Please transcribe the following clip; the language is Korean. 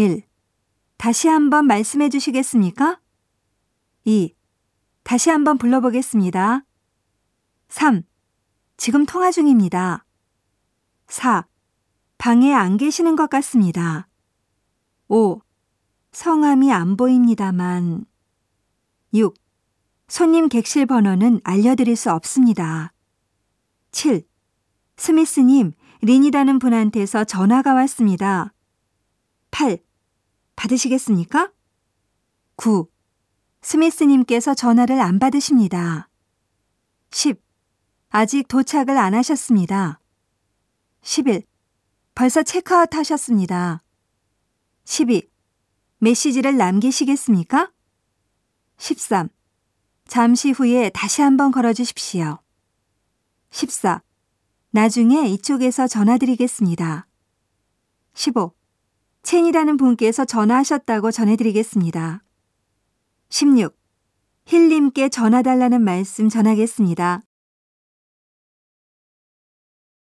1. 다시 한번 말씀해 주시겠습니까? 2. 다시 한번 불러보겠습니다. 3. 지금 통화 중입니다. 4. 방에 안 계시는 것 같습니다. 5. 성함이 안 보입니다만. 6. 손님 객실 번호는 알려드릴 수 없습니다. 7. 스미스님, 린이라는 분한테서 전화가 왔습니다. 8. 받으시겠습니까? 9. 스미스님께서 전화를 안 받으십니다. 10. 아직 도착을 안 하셨습니다. 11. 벌써 체크아웃 하셨습니다. 12. 메시지를 남기시겠습니까? 13. 잠시 후에 다시 한번 걸어 주십시오. 14. 나중에 이쪽에서 전화드리겠습니다. 15. 첸이라는 분께서 전화하셨다고 전해드리겠습니다. 16. 힐님께 전화달라는 말씀 전하겠습니다.